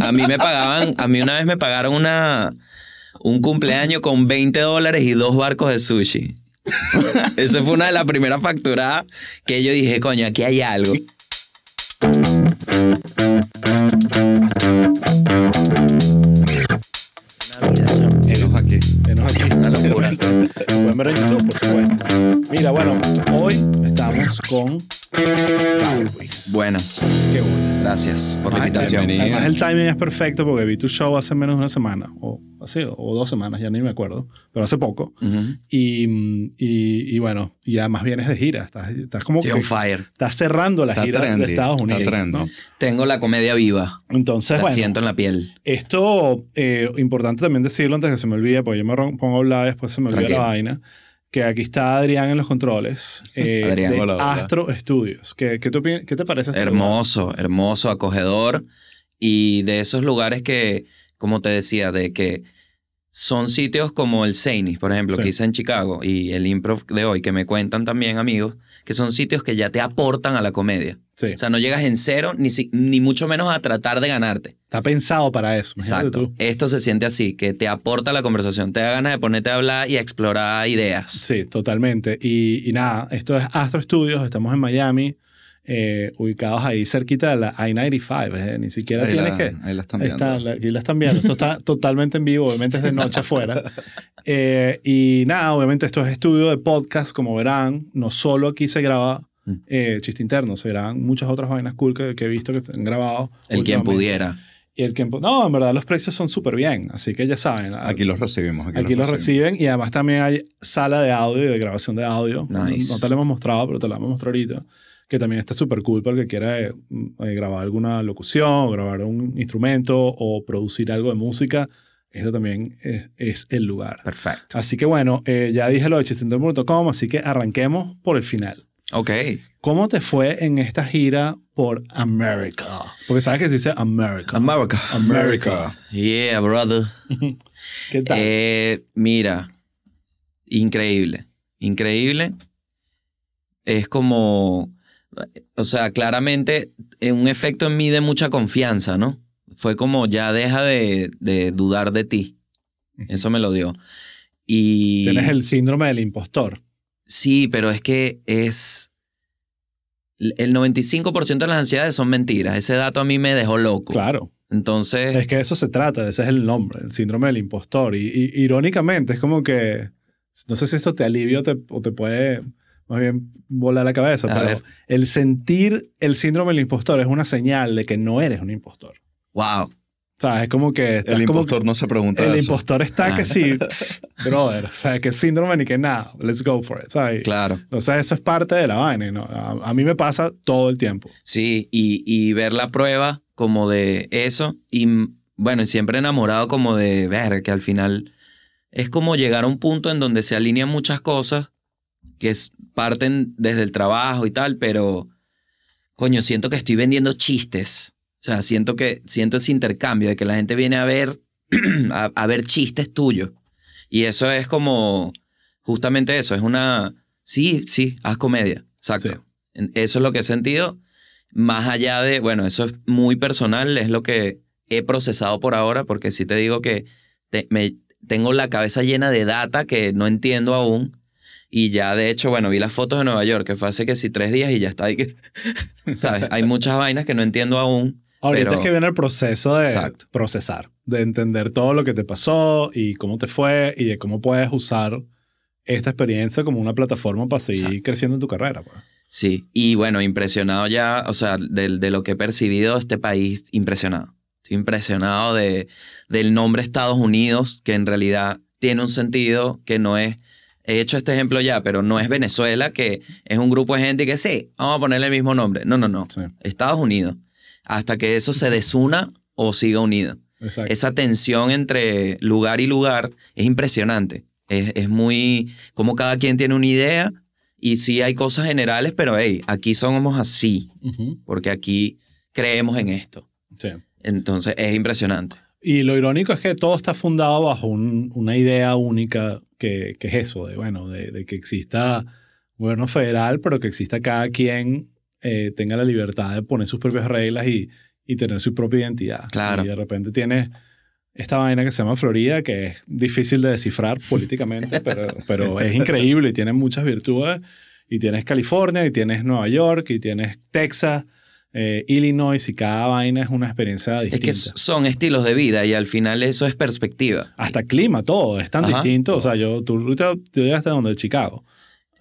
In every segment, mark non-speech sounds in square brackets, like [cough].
A mí me pagaban, a mí una vez me pagaron una, un cumpleaños con 20 dólares y dos barcos de sushi. Esa fue una de las primeras facturadas que yo dije, coño, aquí hay algo. Enos aquí. Venos aquí. Una locura. Pueden ver en YouTube, por supuesto. Mira, bueno, hoy estamos con Buenas. Qué bueno. Gracias por la invitación. bienvenido. Además, el timing es perfecto porque vi tu show hace menos de una semana, o así, o dos semanas, ya ni me acuerdo, pero hace poco. Ujú. Y, y, y bueno, y además vienes de gira, estás, estás como que on fire. estás cerrando la Está gira trendy, de Estados está Unidos. trendy. ¿no? Tengo la comedia viva. Entonces, La bueno, siento en la piel. esto, eh, importante también decirlo antes que se me olvide, porque yo me ron- pongo a hablar y después se me olvida la vaina, que aquí está Adrián en los controles [laughs] eh, Adrián. de Hola, hola. Astro Studios. ¿Qué, qué, te qué te parece? este lugar? Hermoso, hermoso, acogedor. Y de esos lugares que, como te decía, de que son sitios como el Seinis, por ejemplo, Sí. que hice en Chicago, y el improv de hoy, que me cuentan también amigos, que son sitios que ya te aportan a la comedia. Sí, O sea, no llegas en cero, ni, si- ni mucho menos a tratar de ganarte. está pensado para eso. imagínate Exacto. tú. Esto se siente así, que te aporta la conversación, te da ganas de ponerte a hablar y a explorar ideas. Sí, totalmente. Y, y nada, esto es Astro Studios, estamos en Miami, eh, ubicados ahí cerquita de la I-95. eh, Ni siquiera Ahí tienes la, que... ahí la están viendo. está, la- aquí la están viendo. Esto está [laughs] totalmente en vivo, obviamente es de noche afuera. Eh, y nada, obviamente esto es estudio de podcast, como verán. No solo aquí se graba Mm. eh, chiste interno, se graban muchas otras vainas cool que, que he visto que se han grabado. El quien pudiera. Y el pu- No, en verdad los precios son súper bien, así que ya saben. Aquí los recibimos. Aquí, Aquí los reciben y además también hay sala de audio y de grabación de audio. Nice. No, no te lo hemos mostrado, pero te lo vamos a mostrar ahorita. Que también está súper cool para el que quiera eh, eh, grabar alguna locución, grabar un instrumento o producir algo de música. Esto también es, es el lugar. Perfecto. Así que bueno, eh, ya dije lo de chisteinterno.com, así que arranquemos por el final. Ok. ¿Cómo te fue en esta gira por América? Porque sabes que se dice America. America. America. Yeah, brother. [laughs] ¿Qué tal? Eh, mira, increíble, increíble. Es como, o sea, claramente eh, un efecto en mí de mucha confianza, ¿no? Fue como ya deja de, de dudar de ti. Eso me lo dio. Y Tienes el síndrome del impostor. sí, pero es que es el 95% de las ansiedades son mentiras. Ese dato a mí me dejó loco. Claro. Entonces, Es que eso se trata, ese es el nombre, el síndrome del impostor. Y, y- irónicamente, es como que, no sé si esto te alivia o te, o te puede más bien volar la cabeza, A pero ver. el sentir el síndrome del impostor es una señal de que no eres un impostor. wow. O sea, es como que... El como impostor no se pregunta que el eso. impostor está Ah. que sí, [laughs] brother, o sea, que síndrome ni que nada, let's go for it, ¿sabes? Claro. Entonces eso es parte de la vaina, ¿no? A, a mí me pasa todo el tiempo. Sí, y, y ver la prueba como de eso. Y bueno, y siempre enamorado como de ver que al final es como llegar a un punto en donde se alinean muchas cosas que parten desde el trabajo y tal, pero coño, siento que estoy vendiendo chistes. O sea, siento que siento ese intercambio de que la gente viene a ver [clears throat] a, a ver chistes tuyos. Y eso es como justamente eso, es una sí, sí, haz comedia. Exacto. Sí. Eso es lo que he sentido más allá de, bueno, eso es muy personal, es lo que he procesado por ahora, porque sí te digo que te- me, tengo la cabeza llena de data que no entiendo aún. Y ya, de hecho, bueno, vi las fotos de Nueva York, que fue hace que sí tres días y ya está ahí [laughs] ¿sabes? Hay muchas vainas que no entiendo aún. Ahorita Pero- es que viene el proceso de Exacto. procesar, de entender todo lo que te pasó y cómo te fue y de cómo puedes usar esta experiencia como una plataforma para seguir Exacto. creciendo en tu carrera. pues. Sí, y bueno, impresionado ya, o sea, de, de lo que he percibido de este país, impresionado. Estoy impresionado de, del nombre Estados Unidos, que en realidad tiene un sentido que no es, he hecho este ejemplo ya, pero no es Venezuela, que es un grupo de gente que sí, vamos a ponerle el mismo nombre. No, no, no. Sí, Estados Unidos. Hasta que eso se desuna o siga unido. exacto. Esa tensión entre lugar y lugar es impresionante. Es, es muy, como cada quien tiene una idea y sí hay cosas generales, pero hey, aquí somos así, porque aquí creemos en esto. sí. Entonces es impresionante. Y lo irónico es que todo está fundado bajo un- una idea única que, que es eso, de, bueno, de, de que exista gobierno federal, pero que exista cada quien eh, tenga la libertad de poner sus propias reglas y, y tener su propia identidad. Claro. Y de repente tienes esta vaina que se llama Florida, que es difícil de descifrar [laughs] políticamente, pero, pero es increíble y tiene muchas virtudes. Y tienes California, y tienes Nueva York, y tienes Texas, eh, Illinois, y cada vaina es una experiencia Es distinta. que son estilos de vida y al final eso es perspectiva. Hasta clima, todo, es tan Ajá. distinto. O sea, yo, tú, ahorita- llegaste a donde, de Chicago.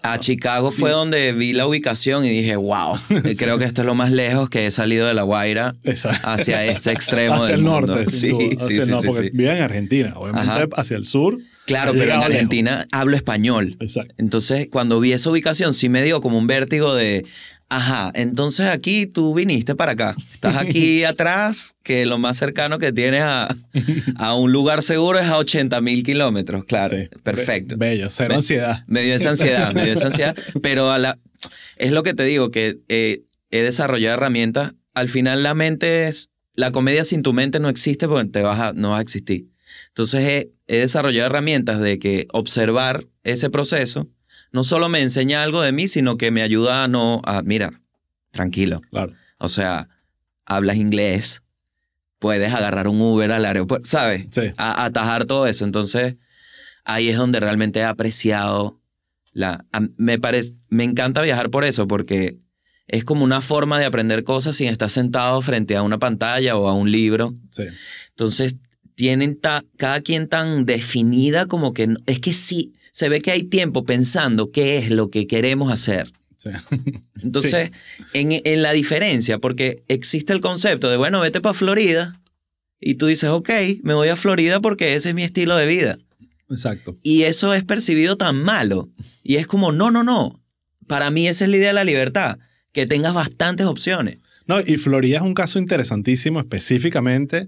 A Chicago fue donde vi la ubicación y dije, wow, [laughs] creo que esto es lo más lejos que he salido de La Guaira Exacto. hacia este [laughs] extremo hacia del el mundo. norte, sin Sí, duda, sí, hacia el sí, norte, sí, porque vive en Argentina. Obviamente, Ajá. hacia el sur. Claro, ha pero en lejos. Argentina hablo español. Exacto. Entonces, cuando vi esa ubicación, sí me dio como un vértigo de, ajá, entonces aquí tú viniste para acá. Estás aquí [laughs] atrás, que lo más cercano que tienes a, a un lugar seguro es a 80 mil kilómetros. Claro, Sí. perfecto. Be- bello, cero ansiedad. Me dio esa ansiedad, me dio esa [laughs] ansiedad. Pero a la, es lo que te digo, que eh, he desarrollado herramientas. Al final la mente es, la comedia sin tu mente no existe porque te vas a, no vas a existir. Entonces he, he desarrollado herramientas de que observar ese proceso no solo me enseña algo de mí, sino que me ayuda a no, a, mira, tranquilo. Claro. O sea, hablas inglés, puedes agarrar un Uber al aeropuerto, ¿sabes? Sí. a, a atajar todo eso. Entonces, ahí es donde realmente he apreciado la... a- me, parece, me encanta viajar por eso, porque es como una forma de aprender cosas sin estar sentado frente a una pantalla o a un libro. Sí. Entonces, tienen ta- cada quien tan definida como que... es que sí, se ve que hay tiempo pensando qué es lo que queremos hacer. Sí. [laughs] Entonces, en, en la diferencia, porque existe el concepto de, bueno, vete para Florida y tú dices, ok, me voy a Florida porque ese es mi estilo de vida. Exacto. Y eso es percibido tan malo. Y es como, no, no, no. Para mí esa es la idea de la libertad, que tengas bastantes opciones. No, y Florida es un caso interesantísimo específicamente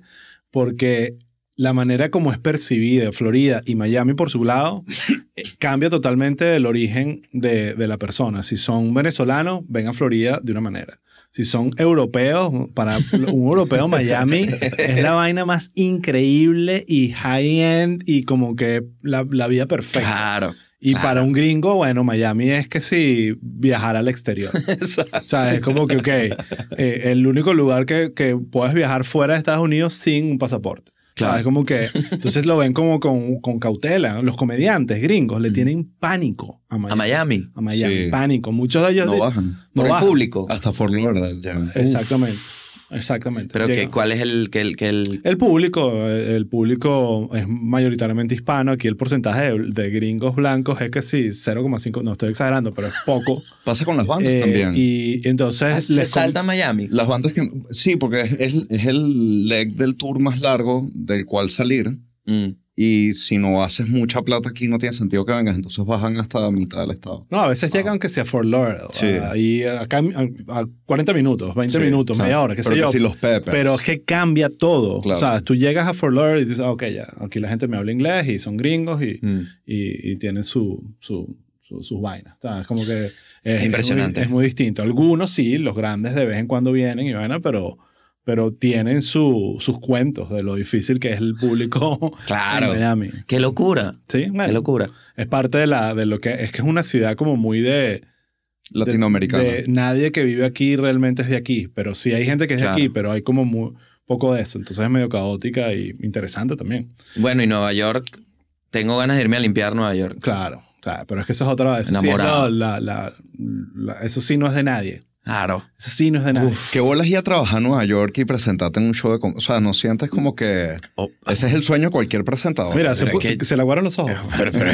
porque la manera como es percibida Florida y Miami por su lado eh, cambia totalmente el origen de, de la persona. Si son venezolanos, ven a Florida de una manera. Si son europeos, para un europeo Miami es la vaina más increíble y high-end y como que la, la vida perfecta. Claro. Y claro. para un gringo, bueno, Miami es que si viajar al exterior. [laughs] Exacto. O sea, es como que, ok, eh, el único lugar que, que puedes viajar fuera de Estados Unidos sin un pasaporte. Claro. Es como que, entonces lo ven como con, con cautela. Los comediantes gringos le tienen pánico a Miami. A Miami. A Miami, Sí. pánico. Muchos de ellos... No de- bajan. no Por el público. Hasta Fort Lauderdale. Exactamente. Exactamente. Pero que. ¿cuál es el que el, que el El público, el, el público es mayoritariamente hispano. Aquí el porcentaje de, de gringos blancos es que sí, 0,5, no estoy exagerando, pero es poco. [laughs] Pasa con las bandas Eh, también. Y entonces Ah, se les salta a Miami? Las bandas que... Sí, porque es, es, es el leg del tour más largo del cual salir. Mm. Y si no haces mucha plata aquí, no tiene sentido que vengas. Entonces bajan hasta la mitad del estado. No, a veces Wow. llegan que sea Fort Lauderdale. Sí. Ahí acá a, a 40 minutos, 20 Sí, minutos, o sea, media hora, qué sé yo. que si los Peppers. Pero es que cambia todo. Claro. O sea, tú llegas a Fort Lauderdale y dices, ah, ok, ya, aquí la gente me habla inglés y son gringos y, Mm. y, y tienen su, su, su- sus vainas. O sea, es como que es, impresionante. Es muy, es muy distinto. Algunos sí, los grandes de vez en cuando vienen y vaina, pero, pero tienen su, sus cuentos de lo difícil que es el público [laughs] Claro. en Miami. Qué locura. Sí, bueno, Qué locura. es parte de, la, de lo que es que es una ciudad como muy de Latinoamericana. de- de nadie que vive aquí realmente es de aquí, pero sí hay gente que es Claro. de aquí, pero hay como muy poco de eso. Entonces es medio caótica y interesante también. Bueno, y Nueva York, tengo ganas de irme a limpiar Nueva York. Claro, claro, pero es que eso es otra vez. Sí, Enamorado. lo- la- la- la- eso sí no es de nadie. Claro. Eso sí no es de nadie. ¿Qué bolas ir a trabajar a Nueva York y presentarte en un show de... com- O sea, ¿no sientes como que... Oh, Ese es el sueño de cualquier presentador? Mira, se, que- se, se le aguaron los ojos. [laughs] pero- pero-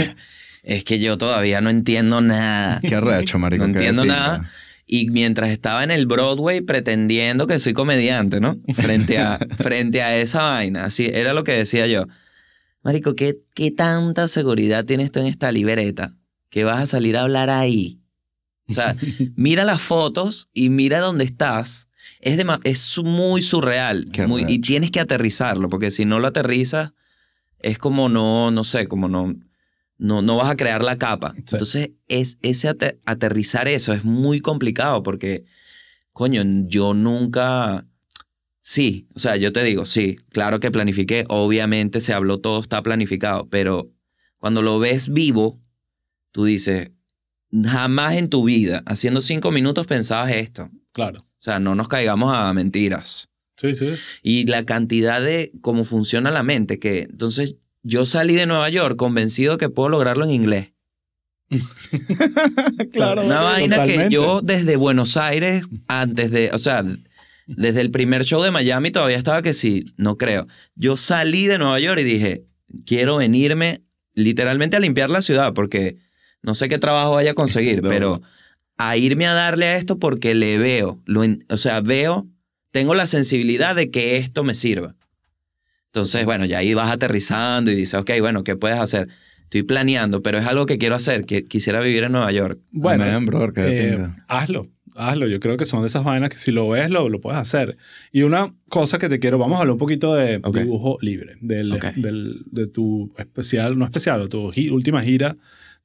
es que yo todavía no entiendo nada. Qué arrecho, marico. No entiendo nada. Y mientras estaba en el Broadway pretendiendo que soy comediante, ¿no? Frente a, [laughs] frente a esa vaina. Así era lo que decía yo. Marico, ¿qué, ¿qué tanta seguridad tienes tú en esta libreta? Que vas a salir a hablar ahí. O sea, mira las fotos y mira dónde estás. Es, dema- es muy surreal. Muy- y tienes que aterrizarlo, porque si no lo aterrizas, es como no, no sé, como no, no, no vas a crear la capa. Sí. Entonces, es, ese ate- aterrizar eso es muy complicado porque, coño, yo nunca... Sí, o sea, yo te digo, sí, claro que planifiqué, obviamente se habló, todo está planificado, pero cuando lo ves vivo, tú dices, jamás en tu vida, haciendo cinco minutos pensabas esto. Claro. O sea, no nos caigamos a mentiras. Sí, sí. Y la cantidad de cómo funciona la mente, que entonces yo salí de Nueva York convencido que puedo lograrlo en inglés. [laughs] claro. Una vaina totalmente. que yo desde Buenos Aires, antes de, o sea, desde el primer show de Miami todavía estaba que sí, no creo. Yo salí de Nueva York y dije, quiero venirme literalmente a limpiar la ciudad porque no sé qué trabajo vaya a conseguir, [laughs] pero a irme a darle a esto porque le veo, lo o sea, veo, tengo la sensibilidad de que esto me sirva. Entonces, bueno, ya ahí vas aterrizando y dices, ok, bueno, ¿qué puedes hacer? Estoy planeando, pero es algo que quiero hacer, que quisiera vivir en Nueva York. Bueno, Amén, brother, eh, hazlo, hazlo. Yo creo que son de esas vainas que si lo ves, lo, lo puedes hacer. Y una cosa que te quiero, vamos a hablar un poquito de dibujo libre, del, del- de tu especial, no especial, tu gi- última gira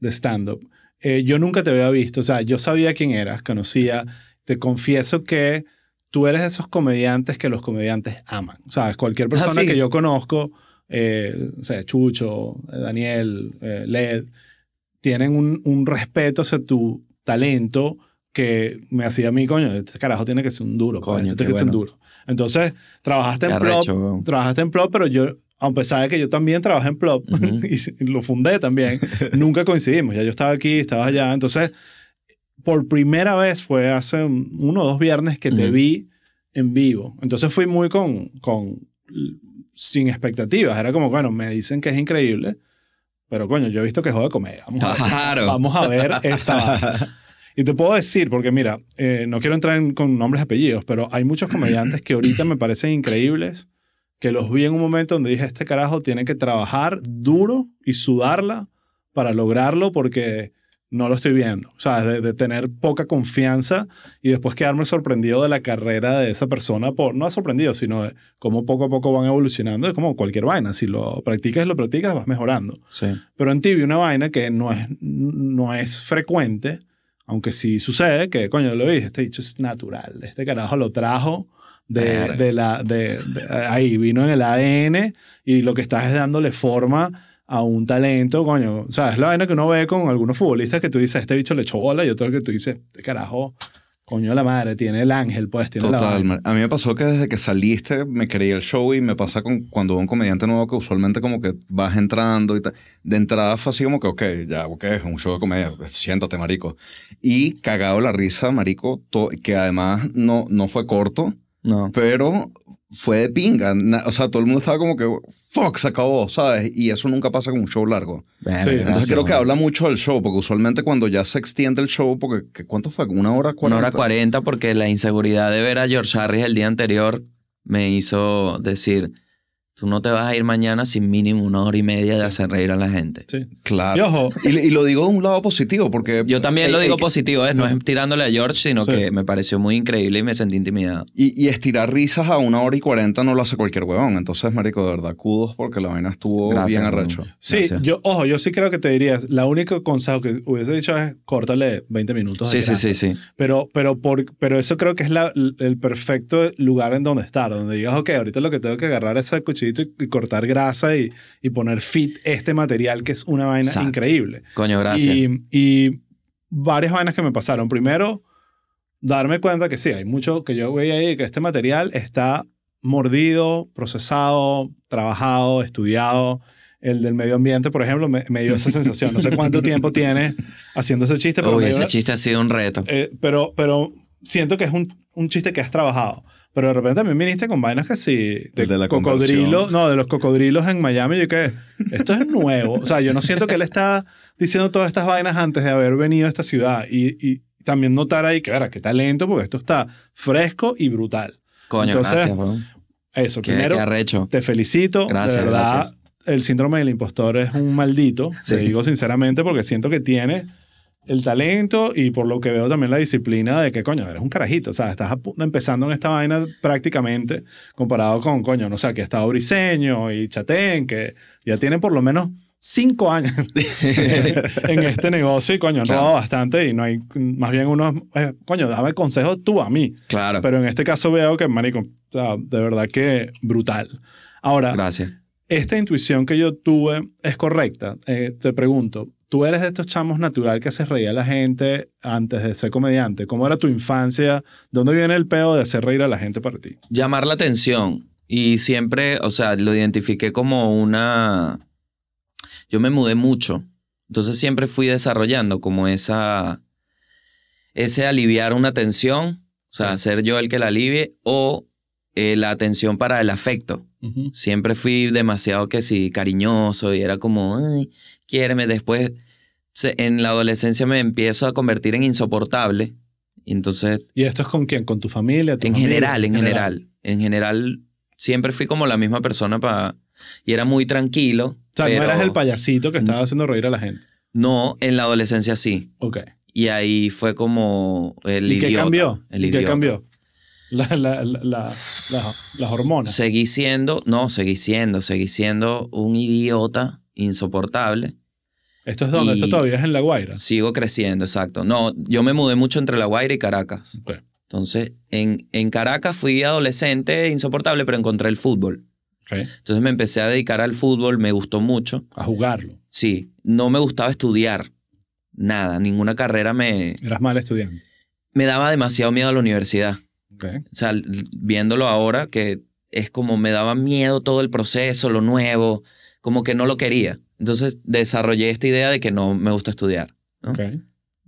de stand-up. Eh, yo nunca te había visto, o sea, yo sabía quién eras, conocía, te confieso que tú eres de esos comediantes que los comediantes aman. O sea, cualquier persona sí. que yo conozco, eh, o sea, Chucho, eh, Daniel, eh, Led, tienen un, un respeto hacia tu talento que me hacía a mí, coño, este carajo tiene que ser un duro, pues, Coño, este tiene que ser un duro. Entonces, trabajaste en Plop, trabajaste en Plop, pero yo, a pesar de que yo también trabajé en Plop Ujú. [laughs] y lo fundé también, [laughs] nunca coincidimos. Ya yo estaba aquí, estabas allá. Entonces, por primera vez fue hace un- uno o dos viernes que te Ujú. vi en vivo. Entonces fui muy con, con, sin expectativas. Era como, bueno, me dicen que es increíble, pero coño, yo he visto que juega comedia. Vamos a ver, Claro. vamos a ver esta. [laughs] Y te puedo decir, porque mira, eh, no quiero entrar en- con nombres y apellidos, pero hay muchos comediantes que ahorita me parecen increíbles, que los vi en un momento donde dije, este carajo tiene que trabajar duro y sudarla para lograrlo porque no lo estoy viendo. O sea, de, de tener poca confianza y después quedarme sorprendido de la carrera de esa persona, por, no sorprendido, sino de cómo poco a poco van evolucionando. Es como cualquier vaina. Si lo practicas lo practicas, vas mejorando. Sí. Pero en ti vi una vaina que no es, no es frecuente, aunque sí sucede, que coño, lo dije, este dicho es natural. Este carajo lo trajo de, de la, de, de- ahí, vino en el ADN y lo que estás es dándole forma a un talento, coño. O sea, es la vaina que uno ve con algunos futbolistas que tú dices, este bicho le echó bola y otro que tú dices, este carajo, coño de la madre, tiene el ángel, pues, tiene la Total, man. A mí me pasó que desde que saliste me quería el show y me pasa con cuando veo un comediante nuevo que usualmente como que vas entrando y tal. De entrada fue así como que, ok, ya, ok, es un show de comedia, siéntate, marico. Y cagado la risa, marico, que además no, no fue corto, No. pero fue de pinga. O sea, todo el mundo estaba como que, fuck, se acabó, ¿sabes? Y eso nunca pasa con un show largo. Sí, Entonces gracias, creo que habla mucho del show, porque usualmente cuando ya se extiende el show, porque ¿qué- ¿cuánto fue? ¿Una hora cuarenta? Una hora cuarenta porque la inseguridad de ver a George Harris el día anterior me hizo decir, tú no te vas a ir mañana sin mínimo una hora y media de hacer reír a la gente. Sí. Claro. Y ojo, Y, y lo digo de un lado positivo, porque... Yo también lo el- digo el- positivo, ¿eh? no es tirándole a George, sino Sí. que me pareció muy increíble y me sentí intimidado. Y, y estirar risas a una hora y cuarenta no lo hace cualquier huevón. Entonces, marico, de verdad, kudos porque la vaina estuvo Gracias, bien arrecho. Sí, Gracias. yo, ojo, yo sí creo que te dirías, la única consejo que hubiese dicho es córtale 20 minutos. Sí, sí, sí, sí. Pero, pero, por, pero eso creo que es la- el perfecto lugar en donde estar, donde digas, ok, ahorita lo que tengo que agarrar es el cuchillito y, cortar grasa y, y poner fit este material que es una vaina Exacto. increíble. Coño, gracias. Y, y varias vainas que me pasaron. Primero, darme cuenta que sí, hay mucho que yo veía ahí, que este material está mordido, procesado, trabajado, estudiado. El del medio ambiente, por ejemplo, me, me dio esa [laughs] sensación. No sé cuánto tiempo tienes haciendo ese chiste, pero, Uy, me dio- ese chiste ha sido un reto. eh, pero, pero siento que es un, un chiste que has trabajado. Pero de repente también viniste con vainas que sí, de, de la cocodrilo, conversión. no, de los cocodrilos en Miami. Yo que esto es nuevo. O sea, yo no siento que él está diciendo todas estas vainas antes de haber venido a esta ciudad. Y, y también notar ahí que, verá, qué talento, porque esto está fresco y brutal. Coño, entonces, gracias, weón. Eso, Qué, primero, qué arrecho. te felicito. Gracias, de verdad, gracias. el síndrome del impostor es un maldito. Sí. Te digo sinceramente porque siento que tiene el talento y por lo que veo también la disciplina de que, coño, eres un carajito. O sea, estás a empezando en esta vaina prácticamente comparado con, coño, no sé, ha estado Briseño y Chatén, que ya tienen por lo menos cinco años [laughs] en este negocio y, coño, han Claro. robado bastante y no hay, más bien unos, eh, coño, dame consejos tú a mí. Claro. Pero en este caso veo que, marico, o sea, de verdad que brutal. Ahora, Gracias. esta intuición que yo tuve es correcta. Eh, te pregunto, tú eres de estos chamos natural que haces reír a la gente antes de ser comediante. ¿Cómo era tu infancia? ¿Dónde viene el pedo de hacer reír a la gente para ti? Llamar la atención. Y siempre, o sea, lo identifiqué como una... Yo me mudé mucho. Entonces siempre fui desarrollando como esa... Ese aliviar una tensión, o sea, ser yo el que la alivie, o eh, la atención para el afecto. Siempre fui demasiado que sí, cariñoso y era como, ay, quiéreme. Después, se- en la adolescencia me empiezo a convertir en insoportable. Y entonces, ¿Y esto es con quién? ¿Con tu familia? tu en familia? general, en general, en general, siempre fui como la misma persona para... Y era muy tranquilo. O sea, pero no eras el payasito que estaba haciendo reír a la gente. No, en la adolescencia sí. Ok. Y ahí fue como el ¿Y qué idiota. cambió? El ¿Y qué cambió? La- la- la- la- la- las hormonas. Seguí siendo, no, seguí siendo, seguí siendo un idiota insoportable. ¿Esto es donde? ¿Esto todavía es en La Guaira? Sigo creciendo, exacto. No, yo me mudé mucho entre La Guaira y Caracas. Entonces, en, en Caracas fui adolescente insoportable, pero encontré el fútbol. Entonces me empecé a dedicar al fútbol, me gustó mucho. A jugarlo. Sí, no me gustaba estudiar. Nada, ninguna carrera me, Eras mal estudiante. me daba demasiado miedo a la universidad. Ok. O sea, viéndolo ahora, que es como me daba miedo todo el proceso, lo nuevo, como que no lo quería. Entonces desarrollé esta idea de que no me gusta estudiar. ¿no? Ok.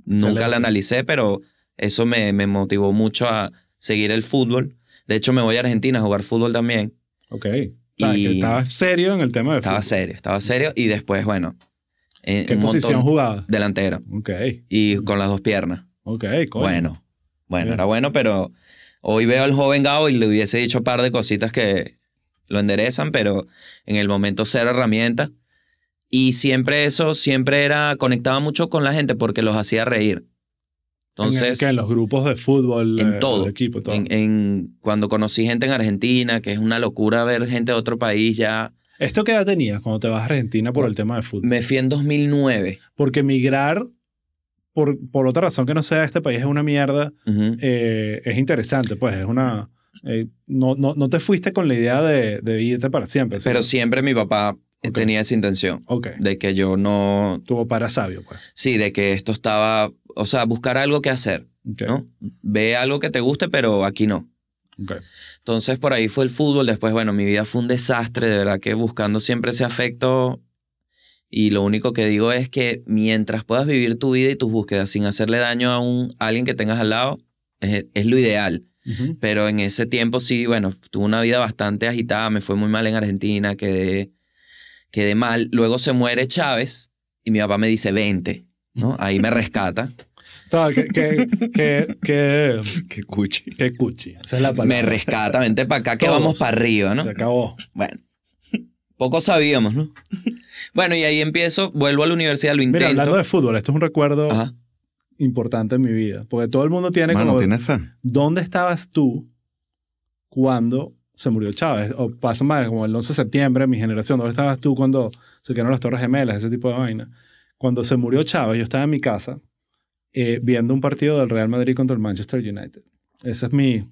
Nunca Excelente. la analicé, pero eso me, me motivó mucho a seguir el fútbol. De hecho, me voy a Argentina a jugar fútbol también. Ok. Y- estabas serio en el tema de Estaba fútbol. serio, estaba serio. Y después, bueno, en ¿Qué un posición jugabas? Delantero. Ok. Y con las dos piernas. Ok, coño. Bueno, bueno, Bien. era bueno, pero hoy veo al joven Gabo y le hubiese dicho un par de cositas que lo enderezan, pero en el momento cero herramienta. Y siempre eso, siempre era, conectaba mucho con la gente porque los hacía reír. Entonces, en, que en los grupos de fútbol, en eh, todo. equipo, todo. en, en- cuando conocí gente en Argentina, que es una locura ver gente de otro país ya, ¿Esto qué edad tenías cuando te vas a Argentina por el tema de fútbol? me fui en 2009. Porque migrar, por, por otra razón que no sea este país es una mierda, eh, es interesante, pues es una... eh, no, no, no te fuiste con la idea de, de irte para siempre. ¿sí? Pero siempre mi papá tenía esa intención Ok. de que yo no, Tu papá era sabio, pues. sí, de que esto estaba, o sea, buscar algo que hacer. Ok. ¿no? Ve algo que te guste, pero aquí no. Entonces por ahí fue el fútbol, después, bueno, mi vida fue un desastre, de verdad que buscando siempre ese afecto y lo único que digo es que mientras puedas vivir tu vida y tus búsquedas sin hacerle daño a, un, a alguien que tengas al lado, es, es lo ideal. Pero en ese tiempo sí, bueno, tuve una vida bastante agitada, me fue muy mal en Argentina, quedé, quedé mal. Luego se muere Chávez y mi papá me dice, vente, ¿no? Ahí me rescata. [laughs] Que, que, que, que, Qué cuchi. que cuchi. Esa es la me palabra. rescata, vente para acá que Todos. vamos para arriba, ¿no? Se acabó. Bueno, poco sabíamos, ¿no? [laughs] Bueno, y ahí empiezo, vuelvo a la universidad, lo intento. Mira, hablando de fútbol, esto es un recuerdo Ajá. importante en mi vida. Porque todo el mundo tiene Mano, como... ¿tienes fe? ¿Dónde estabas tú cuando se murió Chávez? O pasa mal, como el 11 de septiembre, mi generación. ¿Dónde estabas tú cuando se quedaron las Torres Gemelas, ese tipo de vaina? Cuando se murió Chávez, yo estaba en mi casa eh, viendo un partido del Real Madrid contra el Manchester United. Ese es mi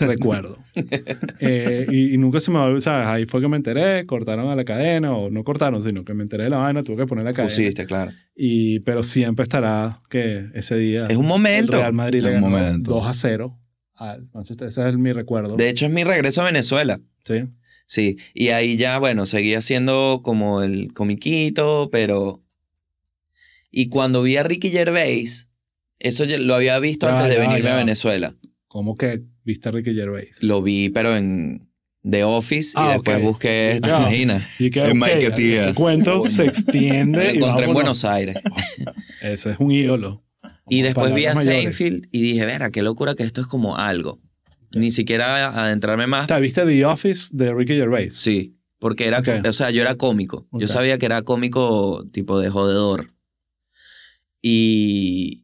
recuerdo. [laughs] Eh, y, y nunca se me olvidó, ¿sabes? Ahí fue que me enteré, cortaron a la cadena, o no cortaron, sino que me enteré de la vaina, tuve que poner la cadena. Pusiste, claro. Y, pero siempre estará que ese día Es un el momento. Real Madrid le ganó momento. 2 a 0 al Manchester. Ese es mi recuerdo. De hecho, es mi regreso a Venezuela. sí. Sí, y ahí ya, bueno, seguía siendo como el comiquito, pero... Y cuando vi a Ricky Gervais, eso lo había visto Ya, antes de ya, venirme ya. a Venezuela. ¿Cómo que viste a Ricky Gervais? Lo vi, pero en The Office, y Ah, después ok. busqué, Ya. imagina, y que, En ok, Mike Tía. el cuento se extiende. lo y encontré en. Buenos Aires. [laughs] Ese es un ídolo. Y después vi a. Seinfeld y dije, verá, qué locura que esto es como algo. Ni siquiera adentrarme más. ¿Te viste The Office de Ricky Gervais? Sí, porque era, o sea, yo era cómico. Yo sabía que era cómico tipo de jodedor. Y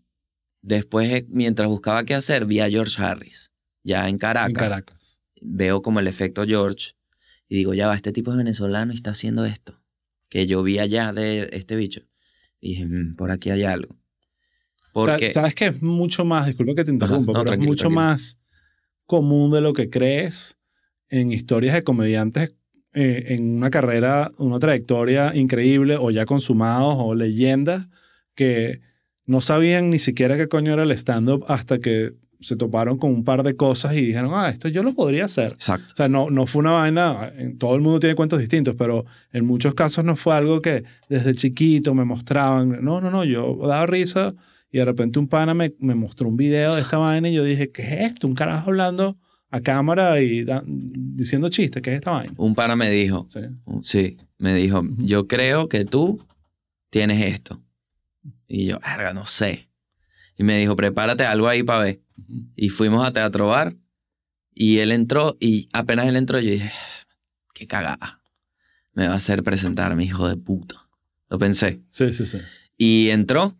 después, eh, mientras buscaba qué hacer, vi a George Harris, ya en Caracas. En Caracas. Veo como el efecto George y digo, ya va, este tipo es venezolano y está haciendo esto. Que yo vi allá de este bicho. Y dije, "Mm, por aquí hay algo. O sea, Porque, Sabes que es mucho más, disculpa que te interrumpa, no, pero es mucho tranquilo. más común de lo que crees en historias de comediantes eh, en una carrera, una trayectoria increíble o ya consumados o leyendas que no sabían ni siquiera qué coño era el stand-up hasta que se toparon con un par de cosas y dijeron, ah, esto yo lo podría hacer. Exacto. O sea, no, no fue una vaina, en- todo el mundo tiene cuentos distintos, pero en muchos casos no fue algo que desde chiquito me mostraban. No, no, no, yo daba risa y de repente un pana me, me mostró un video de esta vaina y yo dije, ¿qué es esto? Un carajo hablando a cámara y da- diciendo chistes, ¿qué es esta vaina? Un pana me dijo, Sí. sí, me dijo, yo creo que tú tienes esto. Y yo, verga, no sé. Y me dijo, prepárate algo ahí para ver. Y fuimos a Teatro Bar y él entró y apenas él entró yo dije, qué cagada. Me va a hacer presentarme, hijo de puta. Lo pensé. Sí, sí, sí. Y entró,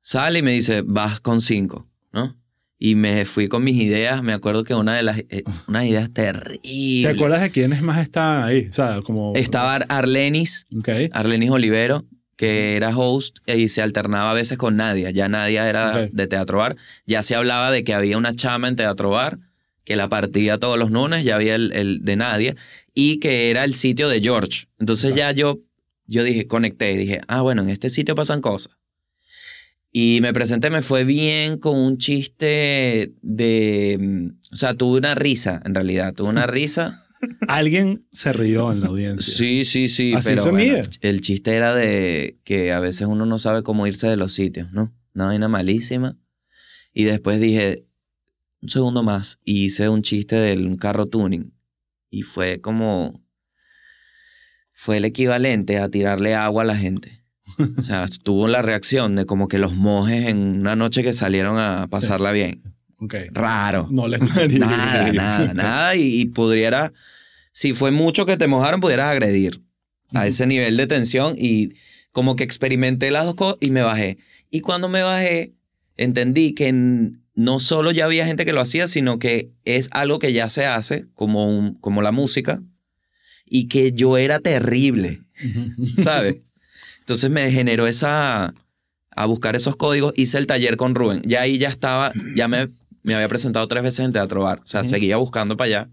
sale y me dice, vas con cinco, ¿no? Y me fui con mis ideas. Me acuerdo que una de las, eh, unas ideas ¿Te terribles. acuerdas de quiénes más estaban ahí? O sea, como... Estaba Ar- Arlenis, Ok. Arlenis Olivero, que era host y se alternaba a veces con Nadia. Ya Nadia era de Teatro Bar. Ya se hablaba de que había una chama en Teatro Bar que la partía todos los lunes, ya había el, el de Nadia, y que era el sitio de George. Entonces ya yo, yo dije, conecté, dije, ah, bueno, en este sitio pasan cosas. Y me presenté, me fue bien con un chiste de... mm, O sea, tuve una risa, en realidad, tuve una [laughs] risa. Alguien se rió en la audiencia. Sí, sí, sí. Así pero se bueno, mide. el chiste era de que a veces uno no sabe cómo irse de los sitios, ¿no? Una vaina malísima. Y después dije, un segundo más, y hice un chiste de un carro tuning. Y fue como. Fue el equivalente a tirarle agua a la gente. O sea, [laughs] tuvo la reacción de como que los mojes en una noche que salieron a pasarla bien. Ok. Raro. No les [laughs] Nada, nada, nada. Y, y pudiera, si fue mucho que te mojaron, pudieras agredir a ese nivel de tensión. Y como que experimenté las dos cosas y me bajé. Y cuando me bajé, entendí que no solo ya había gente que lo hacía, sino que es algo que ya se hace, como, un- como la música, y que yo era terrible, ¿sabes? [laughs] Entonces me generó esa a buscar esos códigos, hice el taller con Rubén. Ya ahí ya estaba, ya me, me había presentado tres veces en Teatro Bar. O sea, seguía buscando para allá.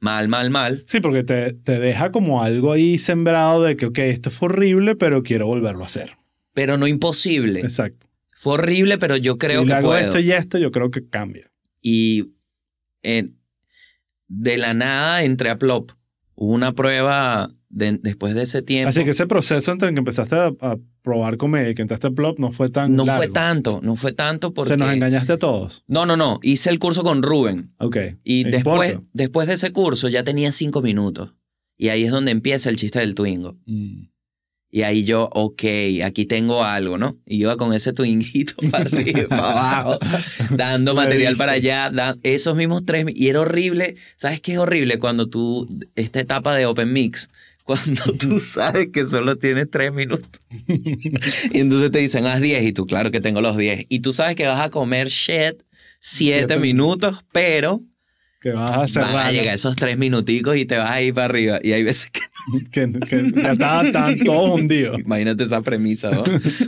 Mal, mal, mal. Sí, porque te, te deja como algo ahí sembrado de que, ok, esto fue horrible, pero quiero volverlo a hacer. Pero no imposible. Exacto. Fue horrible, pero yo creo si que le hago puedo. esto y esto, yo creo que cambia. Y en- de la nada entré a Plop. Hubo una prueba de- después de ese tiempo. Así que ese proceso entre el que empezaste a, a probar comedia y que entraste a Plop no fue tan no largo. fue tanto, no fue tanto porque... Se nos engañaste a todos. No, no, no. Hice el curso con Rubén. Ok. Y después, importa. después de ese curso ya tenía cinco minutos. Y ahí es donde empieza el chiste del Twingo. Mm. Y ahí yo, ok, aquí tengo algo, ¿no? Y iba con ese twinguito [laughs] para arriba y para abajo, dando material para allá, da- esos mismos tres. Y era horrible. ¿Sabes qué es horrible? Cuando tú, esta etapa de Open Mix, [laughs] cuando tú sabes que solo tienes tres minutos. [laughs] y entonces te dicen, haz 10 y tú, claro que tengo los 10. Y tú sabes que vas a comer shit siete Siete minutos, pero Que vas a van a cerrar. llegar esos tres minuticos y te vas a ir para arriba. Y hay veces que [laughs] Que, que ya estaban estaban todos hundidos. Imagínate esa premisa, ¿no?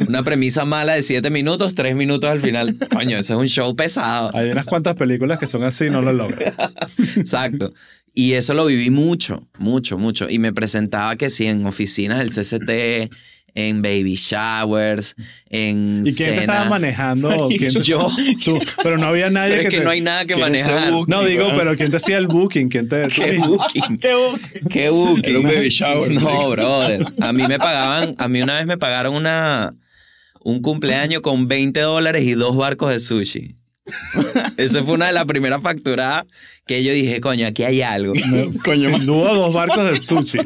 Una premisa mala de siete minutos, tres minutos al final. Coño, ese es un show pesado. Hay unas cuantas películas que son así y no lo logran. [laughs] Exacto. Y eso lo viví mucho, mucho, mucho. Y me presentaba que sí, en oficinas del CCT, en baby showers, en ¿Y quién te estaba manejando? [laughs] ¿Quién- Yo. [laughs] Tú, pero no había nadie Pero es que, que te- no hay nada que ¿Quién es ese manejar. No, digo, pero ¿quién te hacía el booking? ¿Quién te... [laughs] ¿Qué booking? ¿Qué booking? ¿Qué booking? Era un baby shower. No, brother. A mí me pagaban, a mí una vez me pagaron una, un cumpleaños con 20 dólares y dos barcos de sushi. [laughs] Esa fue una de las primeras facturadas que yo dije, coño, aquí hay algo. Coño, Sin duda, dos barcos de sushi.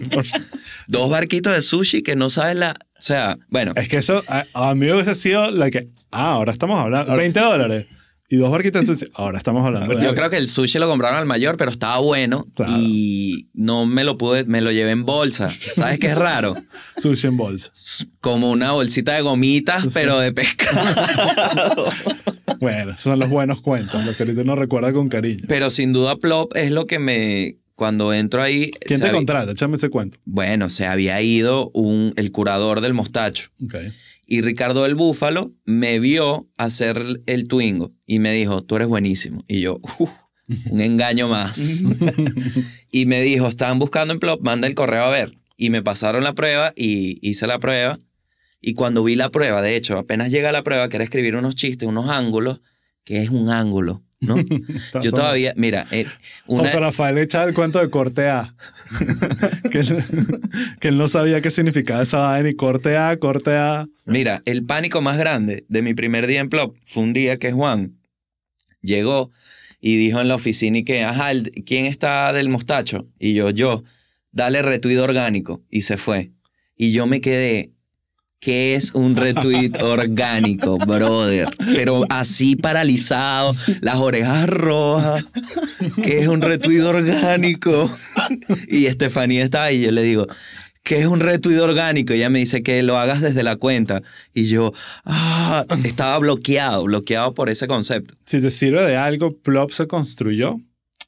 Dos barquitos de sushi que no sabes la... O sea, bueno, Es que eso a, a mí hubiese sido la que... Ah, ahora estamos hablando... 20 dólares. Y dos barquitos de sushi. Ahora estamos hablando yo creo que el sushi lo compraron al mayor, pero estaba bueno Claro. y no me lo pude, me lo llevé en bolsa. ¿Sabes qué es raro? [laughs] Sushi en bolsa. Como una bolsita de gomitas, Sí. pero de pescado. [laughs] Bueno, son los buenos cuentos, los que ahorita uno recuerda con cariño. Pero sin duda Plop es lo que me... Cuando entro ahí... ¿Quién te había- contrata? Échame ese cuento. Bueno, se había ido un, el curador del mostacho. Ok. Y Ricardo del Búfalo me vio hacer el Twingo y me dijo, tú eres buenísimo. Y yo, "Uf, un engaño más. [laughs] y me dijo, estaban buscando en Plop, manda el correo a ver. Y me pasaron la prueba y hice la prueba. Y cuando vi la prueba, de hecho, apenas llega la prueba, que era escribir unos chistes, unos ángulos, que es un ángulo, ¿no? [laughs] Yo todavía, mira, eh, una, José Rafael echaba el cuento de corte A. [laughs] que, él, que él no sabía qué significaba esa vaina y corte A, corte A. Mira, el pánico más grande de mi primer día en Plop fue un día que Juan llegó y dijo en la oficina y que, ajá, ¿quién está del mostacho? Y yo, yo, dale retweet orgánico. Y se fue. Y yo me quedé, ¿qué es un retweet [laughs] orgánico, brother? Pero así paralizado, las orejas rojas. ¿Qué es un retweet orgánico? Y Estefanía está ahí y yo le digo, ¿qué es un retweet orgánico? Y ella me dice que lo hagas desde la cuenta. Y yo, ah, estaba bloqueado, bloqueado por ese concepto. Si te sirve de algo, Plop se construyó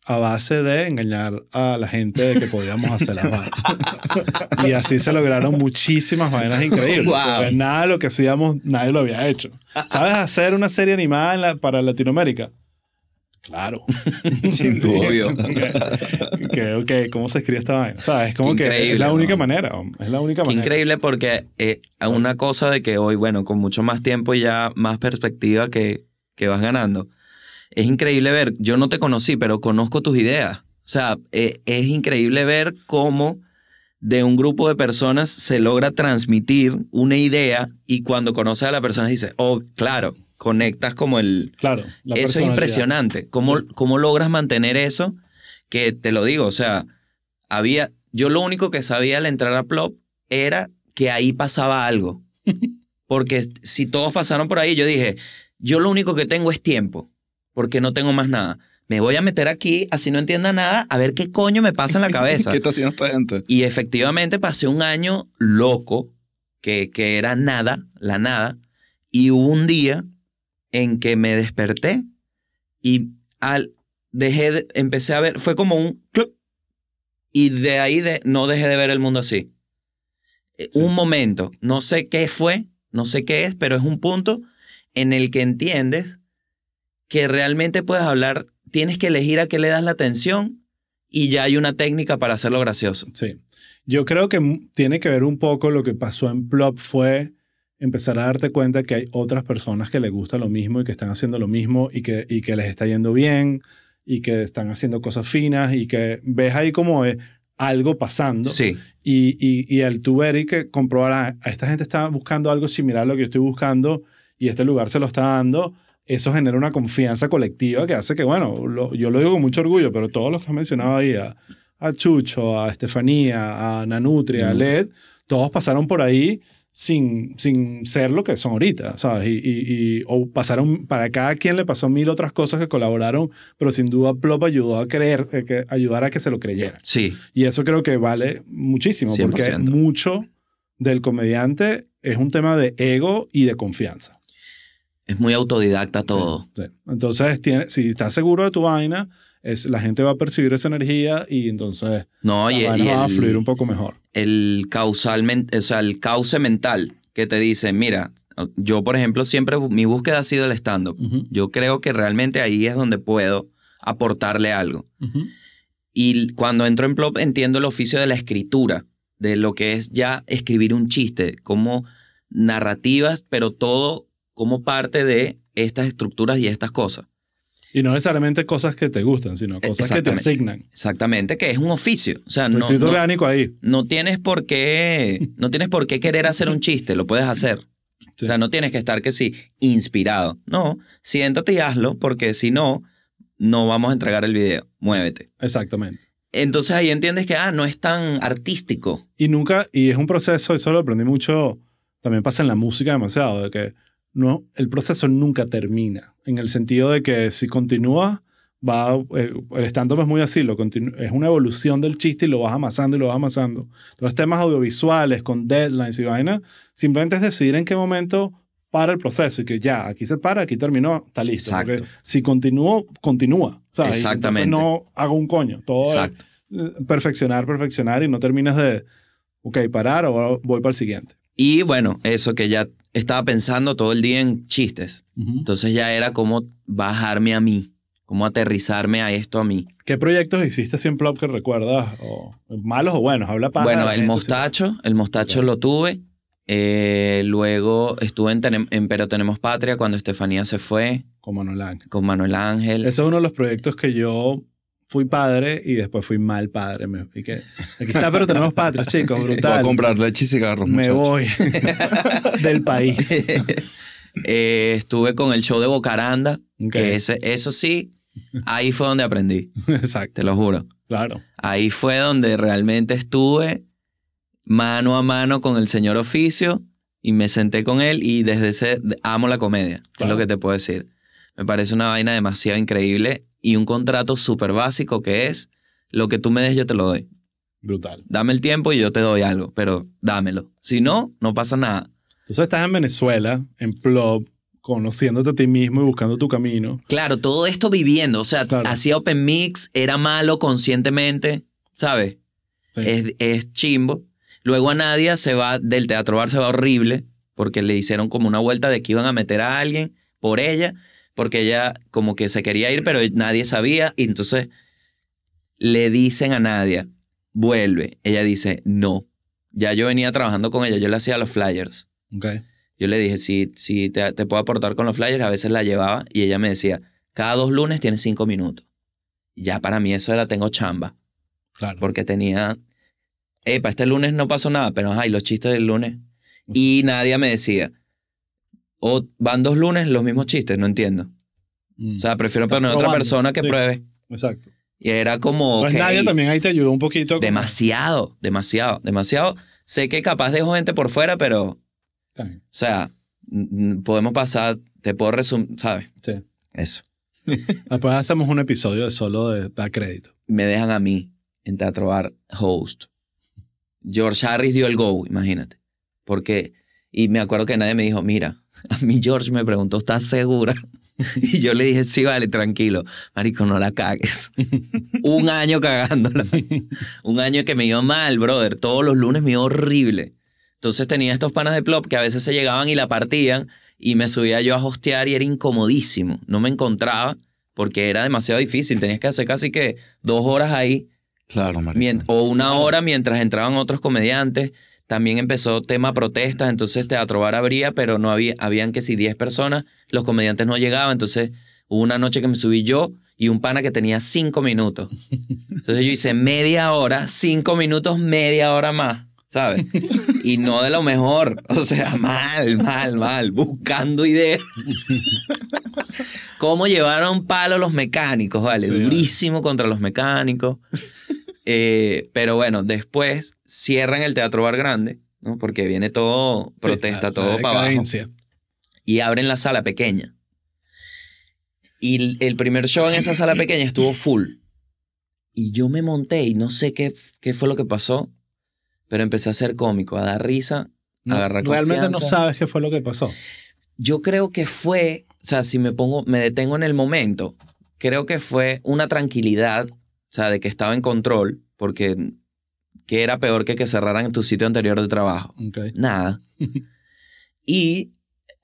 a base de engañar a la gente de que podíamos hacer las vainas. [laughs] y así se lograron muchísimas vainas increíbles. Wow. Porque nada de lo que hacíamos, nadie lo había hecho. ¿Sabes hacer una serie animada en la- para Latinoamérica? Claro. [laughs] Sin duda. Obvio. [laughs] que, ok, ¿cómo se escribe esta vaina? O sea, es como que es la única ¿no? manera. Es la única Qué manera. increíble porque eh, una cosa de que hoy, bueno, con mucho más tiempo y ya más perspectiva que, que vas ganando, es increíble ver, yo no te conocí, pero conozco tus ideas. O sea, eh, es increíble ver cómo de un grupo de personas se logra transmitir una idea y cuando conoces a la persona dices, oh, claro, conectas como el... Claro. la eso es impresionante. ¿Cómo, Sí. ¿Cómo logras mantener eso? Que te lo digo, o sea, había, yo lo único que sabía al entrar a Plop era que ahí pasaba algo. [laughs] Porque si todos pasaron por ahí, yo dije, yo lo único que tengo es tiempo, porque no tengo más nada. Me voy a meter aquí, así no entienda nada, a ver qué coño me pasa en la cabeza. [laughs] ¿Qué está haciendo esta gente? Y efectivamente pasé un año loco, que, que era nada, la nada, y hubo un día en que me desperté y al, dejé de- empecé a ver, fue como un clup, y de ahí de, no dejé de ver el mundo así. Eh, Sí. Un momento, no sé qué fue, no sé qué es, pero es un punto en el que entiendes que realmente puedes hablar, tienes que elegir a qué le das la atención y ya hay una técnica para hacerlo gracioso. Sí. Yo creo que tiene que ver un poco lo que pasó en Plop fue empezar a darte cuenta que hay otras personas que les gusta lo mismo y que están haciendo lo mismo y que, y que les está yendo bien y que están haciendo cosas finas y que ves ahí como eh, algo pasando. Sí. Y, y, y al tú ver y que comprobar, ah, a esta gente está buscando algo similar a lo que yo estoy buscando y este lugar se lo está dando, eso genera una confianza colectiva que hace que, bueno, lo- yo lo digo con mucho orgullo, pero todos los que has mencionado ahí, a, a Chucho, a Estefanía, a Nanutria, a. Led, todos pasaron por ahí sin, sin ser lo que son ahorita, ¿sabes? Y, y, y- o pasaron, para cada quien le pasó mil otras cosas que colaboraron, pero sin duda Plop ayudó a creer, eh, que, ayudar a que se lo creyera. Sí, Y eso creo que vale muchísimo, porque 100%. mucho del comediante es un tema de ego y de confianza. Es muy autodidacta todo. Sí. Entonces, tiene, si estás seguro de tu vaina, es, la gente va a percibir esa energía y entonces No, y, van a fluir un poco mejor. el causalmente, o sea, el cauce mental que te dice, mira, yo por ejemplo siempre mi búsqueda ha sido el stand-up. Yo creo que realmente ahí es donde puedo aportarle algo. Y cuando entro en Plop entiendo el oficio de la escritura, de lo que es ya escribir un chiste, como narrativas, pero todo como parte de estas estructuras y estas cosas. Y no necesariamente cosas que te gustan, sino cosas que te asignan. Exactamente, que es un oficio. O sea, Tu no, no- orgánico ahí. no tienes por qué, [laughs] no tienes por qué querer hacer un chiste, lo puedes hacer. Sí. O sea, no tienes que estar que sí, inspirado. No, siéntate y hazlo, porque si no, no vamos a entregar el video. Muévete. Exactamente. Entonces ahí entiendes que, ah, no es tan artístico. Y nunca, y es un proceso, eso lo aprendí mucho, también pasa en la música demasiado, de que no, el proceso nunca termina, en el sentido de que si continúa, va, eh, el stand-up es muy así, lo es una evolución del chiste y lo vas amasando y lo vas amasando. Entonces temas audiovisuales con deadlines y vaina, simplemente es decidir en qué momento para el proceso y que ya, aquí se para, aquí terminó, está listo. Exacto. Porque si continúo, continúa. ¿sabes? Entonces Exactamente. no hago un coño. Todo es- Exacto. eh, perfeccionar, perfeccionar y no terminas de, ok, parar o voy para el siguiente. Y bueno, eso que ya estaba pensando todo el día en chistes. Entonces ya era como bajarme a mí. cómo aterrizarme a esto a mí. ¿Qué proyectos hiciste en Plop que recuerdas? O, ¿Malos o buenos? Habla paja. bueno, el mostacho, el mostacho lo tuve. Eh, luego estuve en, Tenem- en Pero Tenemos Patria cuando Estefanía se fue, Con Manuel Ángel. con Manuel Ángel. Ese es uno de los proyectos que yo fui padre y después fui mal padre. Me- y que, aquí está, pero tenemos patria, chicos, Voy a brutal. comprar leche y cigarros, Me voy [laughs] del país. [laughs] Eh, estuve con el show de Bocaranda, que ese, eso sí, ahí fue donde aprendí, Exacto, te lo juro. claro. Ahí fue donde realmente estuve mano a mano con el señor oficio y me senté con él y desde ese amo la comedia, es lo que te puedo decir. Me parece una vaina demasiado increíble y un contrato súper básico que es lo que tú me des yo te lo doy. Brutal. Dame el tiempo y yo te doy algo, pero dámelo. Si no, no pasa nada. Entonces estás en Venezuela, en Plop, conociéndote a ti mismo y buscando tu camino. Claro, todo esto viviendo, o sea, Claro. hacía open mix, era malo conscientemente, ¿sabes? Sí. es, es chimbo. Luego a Nadia se va del Teatro Bar, se va horrible, porque le hicieron como una vuelta de que iban a meter a alguien por ella, porque ella como que se quería ir, pero nadie sabía, y entonces le dicen a Nadia, vuelve. Ella dice, no. Ya yo venía trabajando con ella, yo le hacía los flyers. Ok. Yo le dije, si, si te, te puedo aportar con los flyers, a veces la llevaba y ella me decía, cada dos lunes tienes cinco minutos. Ya para mí eso era, tengo chamba Claro. porque tenía, epa, este lunes no pasó nada, pero ajá, y los chistes del lunes. Y nadie me decía, o van dos lunes los mismos chistes, no entiendo. Mm. O sea, prefiero poner a otra persona que sí. pruebe. Exacto. Y era como, Pues nadie también ahí te ayudó un poquito. con- demasiado, demasiado, demasiado. Sé que capaz dejo gente por fuera, pero, o Está bien. sea, podemos pasar, te puedo resumir, ¿sabes? Sí. Eso. [laughs] Después hacemos un episodio de solo de dar crédito. Me dejan a mí en Teatro Bar host. George Harris dio el go, imagínate. Porque, y me acuerdo que nadie me dijo, mira, [laughs] a mí George me preguntó, ¿estás segura? [laughs] Y yo le dije, sí, vale, tranquilo. Marico, no la cagues. [laughs] Un año cagándola. Un año que me iba mal, brother. Todos los lunes me iba horrible. Entonces tenía estos panas de plop que a veces se llegaban y la partían y me subía yo a hostear y era incomodísimo. No me encontraba porque era demasiado difícil. Tenías que hacer casi que dos horas ahí Claro, marico. O una hora mientras entraban otros comediantes. También empezó tema protestas, entonces Teatro Bar abría, pero no había, habían que si 10 personas, los comediantes no llegaban, entonces hubo una noche que me subí yo y un pana que tenía 5 minutos. Entonces yo hice media hora, 5 minutos, media hora más, ¿sabes? Y no de lo mejor, [laughs] o sea, mal, mal, mal, buscando ideas. ¿Cómo llevaron palo los mecánicos? Vale, Sí, vale. durísimo contra los mecánicos. Eh, pero bueno, después cierran el Teatro Bar Grande, ¿no? Porque viene todo, protesta Sí, todo para abajo. Y abren la sala pequeña. Y el- primer show en esa sala pequeña estuvo full. Y yo me monté y no sé qué, qué fue lo que pasó, pero empecé a ser cómico, a dar risa, No, a agarrar realmente no sabes qué fue lo que pasó. Yo creo que fue, o sea, si me pongo, me detengo en el momento, creo que fue una tranquilidad, o sea, de que estaba en control, porque que era peor que que cerraran tu sitio anterior de trabajo. Ok. Nada. [laughs] y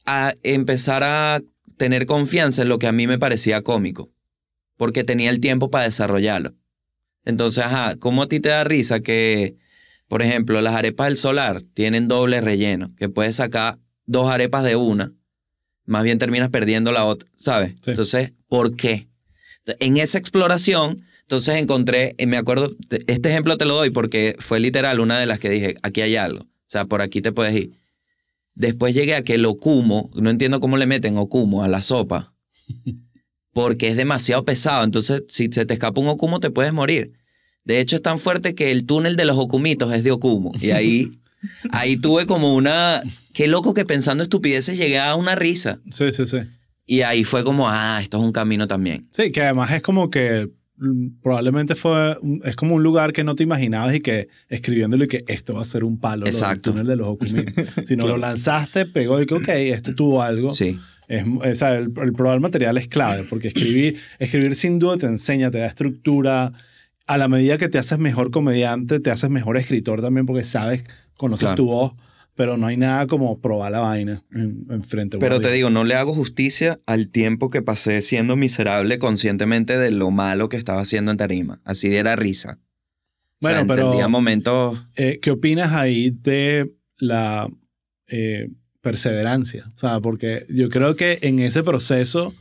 a empezar a tener confianza en lo que a mí me parecía cómico, porque tenía el tiempo para desarrollarlo. Entonces, ajá, ¿cómo a ti te da risa que, por ejemplo, las arepas del solar tienen doble relleno, que puedes sacar dos arepas de una, más bien terminas perdiendo la otra, ¿sabes? Sí. Entonces, ¿por qué? En esa exploración, entonces encontré, eh, me acuerdo, te- este ejemplo te lo doy porque fue literal una de las que dije, aquí hay algo, o sea, por aquí te puedes ir. Después llegué a que el okumo, no entiendo cómo le meten okumo a la sopa, [laughs] porque es demasiado pesado, entonces si se te escapa un okumo te puedes morir. De hecho es tan fuerte que el túnel de los okumitos es de okumo y ahí, [laughs] ahí tuve como una, qué loco que pensando estupideces llegué a una risa Sí, sí, sí. y ahí fue como, ah, esto es un camino también. Sí, que además es como que probablemente fue, es como un lugar que no te imaginabas y que escribiéndolo y que esto va a ser un palo, Exacto. túnel de los ocumitos. [laughs] Si no lo lanzaste, pegó y que, ok, esto tuvo algo. Sí. Es, o sea, el, el probar material es clave porque escribir, escribir sin duda te enseña, te da estructura. A la medida que te haces mejor comediante, te haces mejor escritor también porque sabes, conoces Claro. tu voz. Pero no hay nada como probar la vaina en, en frente a una Pero te digo, no le hago justicia al tiempo que pasé siendo miserable conscientemente de lo malo que estaba haciendo en tarima. Así diera risa. Bueno, o sea, pero- momentos... Eh, ¿Qué opinas ahí de la eh, perseverancia? O sea, porque yo creo que en ese proceso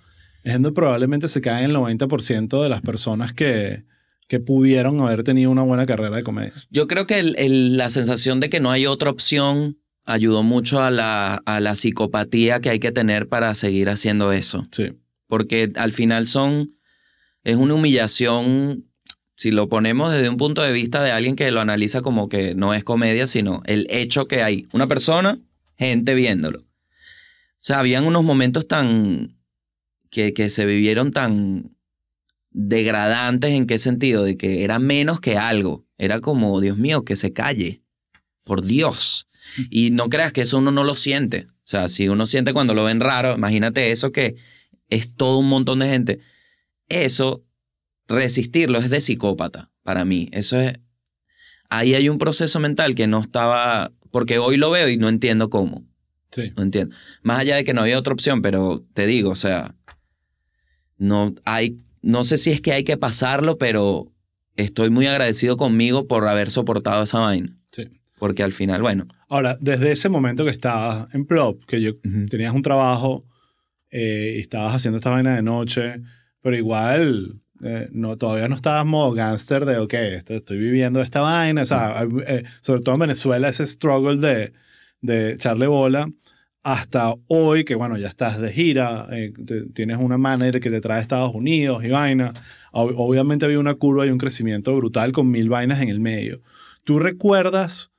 es donde probablemente se caen el 90% de las personas que, que pudieron haber tenido una buena carrera de comedia. Yo creo que el- el- la sensación de que no hay otra opción ayudó mucho a la, a la psicopatía que hay que tener para seguir haciendo eso. Sí. Porque al final son... Es una humillación, si lo ponemos desde un punto de vista de alguien que lo analiza como que no es comedia, sino el hecho que hay una persona, gente viéndolo. O sea, habían unos momentos tan... que, que se vivieron tan degradantes en qué sentido, de que era menos que algo. Era como, Dios mío, que se calle. Por Dios. Y no creas que eso uno no lo siente. O sea, si uno siente cuando lo ven raro, imagínate eso que es todo un montón de gente. Eso, resistirlo es de psicópata para mí. Eso es... Ahí hay un proceso mental que no estaba... Porque hoy lo veo y no entiendo cómo. Sí. No entiendo. Más allá de que no había otra opción, pero te digo, o sea, no hay, no sé si es que hay que pasarlo, pero estoy muy agradecido conmigo por haber soportado esa vaina. Sí. Porque al final, bueno. Ahora, desde ese momento que estabas en Plop, que yo tenías un trabajo eh, y estabas haciendo esta vaina de noche, pero igual eh, no, todavía no estabas modo gangster de, ok, estoy viviendo esta vaina. O sea, eh, sobre todo en Venezuela, ese struggle de, de echarle bola. Hasta hoy, que bueno, ya estás de gira, eh, te- tienes una manager que te trae a Estados Unidos y vaina. Ob- obviamente había una curva y un crecimiento brutal con mil vainas en el medio. ¿Tú recuerdas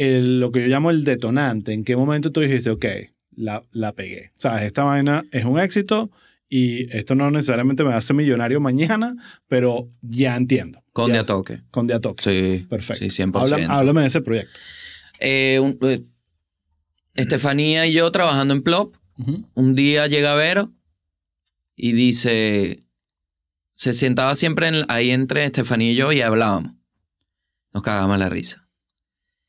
el- lo que yo llamo el detonante? ¿En qué momento tú dijiste, ok, la, la pegué? O sea, esta vaina es un éxito y esto no necesariamente me hace millonario mañana, pero ya entiendo. Con Ya- de a toque. Con de a toque. Sí. Perfecto. Sí, 100%. Habla- háblame de ese proyecto. Eh, un- eh, Estefanía y yo trabajando en Plop, un día llega Vero y dice, se sentaba siempre en- ahí entre Estefanía y yo y hablábamos. Nos cagábamos la risa.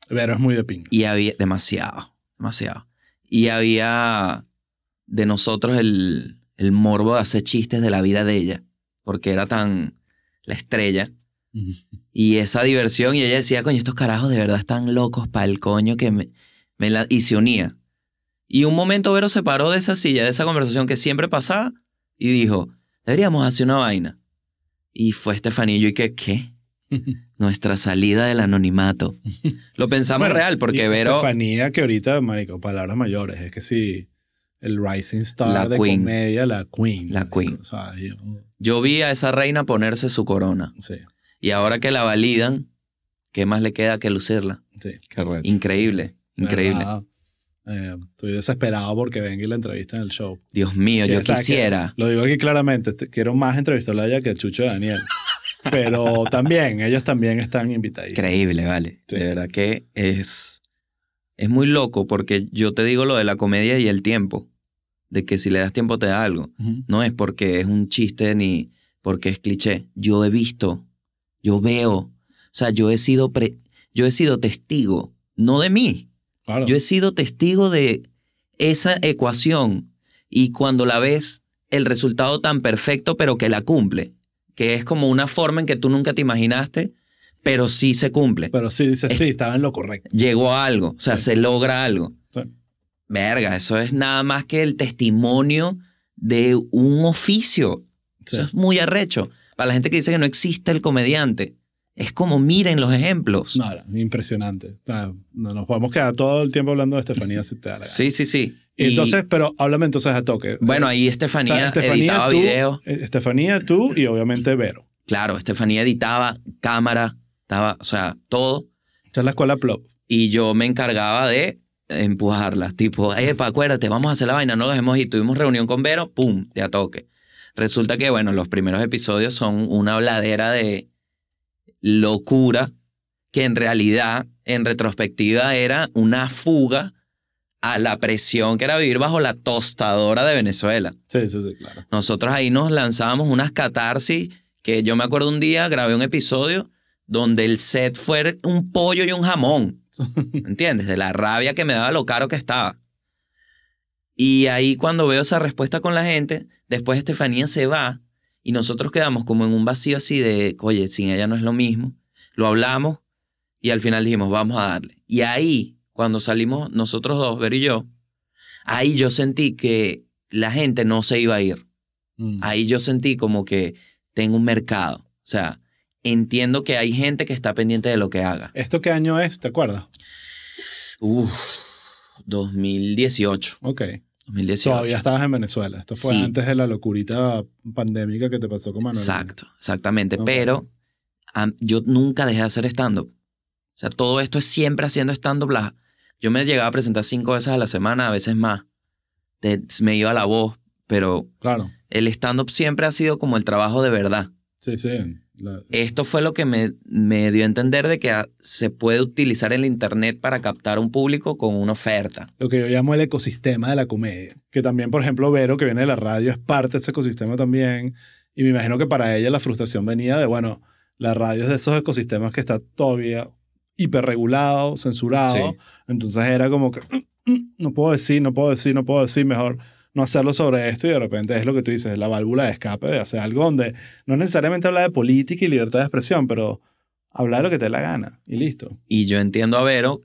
Pero es muy de pinga. Y había demasiado, demasiado. Y había de nosotros el, el morbo de hacer chistes de la vida de ella, porque era tan la estrella. [laughs] Y esa diversión, y ella decía, coño, estos carajos de verdad están locos para el coño que me, me la... Y se unía. Y un momento Vero se paró de esa silla, de esa conversación que siempre pasaba, y dijo, deberíamos hacer una vaina. Y fue yo, y que, ¿qué? [laughs] Nuestra salida del anonimato. [laughs] Lo pensamos Bueno, real, porque y Vero... Estefanía, que ahorita, marico, palabras mayores, es que sí, el rising star La de queen. comedia, la queen. La marico. queen. O sea, yo- Yo vi a esa reina ponerse su corona. sí, Y ahora que la validan, ¿qué más le queda que lucirla? sí. Qué reto. Increíble, increíble. eh, estoy desesperado porque venga y la entrevista en el show. Dios mío, Que, yo que- quisiera. lo digo aquí claramente, te- quiero más entrevistarla a ella que a Chucho y Daniel. [laughs] Pero también, ellos también están invitados. Increíble, vale. Sí. De verdad que es, es muy loco porque yo te digo lo de la comedia y el tiempo. De que si le das tiempo te da algo. No es porque es un chiste ni porque es cliché. Yo he visto, yo veo. O sea, yo he sido, pre- yo he sido testigo, no de mí. Claro. Yo he sido testigo de esa ecuación y cuando la ves, el resultado tan perfecto, pero que la cumple, que es como una forma en que tú nunca te imaginaste, pero sí se cumple. Pero sí, dice, sí, estaba en lo correcto. Llegó a algo, o sea, Sí. se logra algo. Sí. Verga, eso es nada más que el testimonio de un oficio. Sí. Eso es muy arrecho. Para la gente que dice que no existe el comediante, es como miren los ejemplos. No, impresionante. Nos podemos quedar todo el tiempo hablando de Estefanía si te da la gana. Sí, sí, sí. Y, Entonces, pero háblame entonces a toque. bueno, ahí O sea, Estefanía, editaba tú, videos. eh, Estefanía, tú y obviamente Vero. Claro, Estefanía editaba cámara, estaba, o sea, todo. Esa es la escuela Plop. Y yo me encargaba de empujarlas. Tipo, epa, acuérdate, vamos a hacer la vaina, no lo dejemos ir. Tuvimos reunión con Vero, pum, de a toque. Resulta que, bueno, los primeros episodios son una habladera de locura que en realidad, en retrospectiva, era una fuga a la presión que era vivir bajo la tostadora de Venezuela. Sí, sí, sí, claro. Nosotros ahí nos lanzábamos unas catarsis que yo me acuerdo un día, grabé un episodio donde el set fue un pollo y un jamón. [laughs] ¿Entiendes? De la rabia que me daba lo caro que estaba. Y ahí cuando veo esa respuesta con la gente, después Estefanía se va y nosotros quedamos como en un vacío así de, oye, sin ella no es lo mismo. Lo hablamos y al final dijimos, vamos a darle. Y ahí, cuando salimos nosotros dos, Ver y yo, ahí yo sentí que la gente no se iba a ir. Mm. Ahí yo sentí como que tengo un mercado. O sea, entiendo que hay gente que está pendiente de lo que haga. ¿Esto qué año es? ¿Te acuerdas? Uf, 2018. Ok. 2018. Todavía estabas en Venezuela. Esto fue Sí. antes de la locurita pandémica que te pasó con Manuel. Exacto, exactamente. Ok. Pero am, yo nunca dejé de hacer stand-up. O sea, todo esto es siempre haciendo stand-up. la- Yo me llegaba a presentar cinco veces a la semana, a veces más. Me iba la voz, pero Claro. el stand-up siempre ha sido como el trabajo de verdad. Sí, sí. La- Esto fue lo que me, me dio a entender de que ah, se puede utilizar el internet para captar un público con una oferta. lo que yo llamo el ecosistema de la comedia. Que también, por ejemplo, Vero, que viene de la radio, es parte de ese ecosistema también. Y me imagino que para ella la frustración venía de, bueno, la radio es de esos ecosistemas que está todavía hiperregulado, censurado. Sí. Entonces era como que, no puedo decir, no puedo decir, no puedo decir, mejor no hacerlo sobre esto. Y de repente es lo que tú dices, la válvula de escape de hacer algo donde no necesariamente habla de política y libertad de expresión, pero hablar lo que te dé la gana y listo. Y yo entiendo a Vero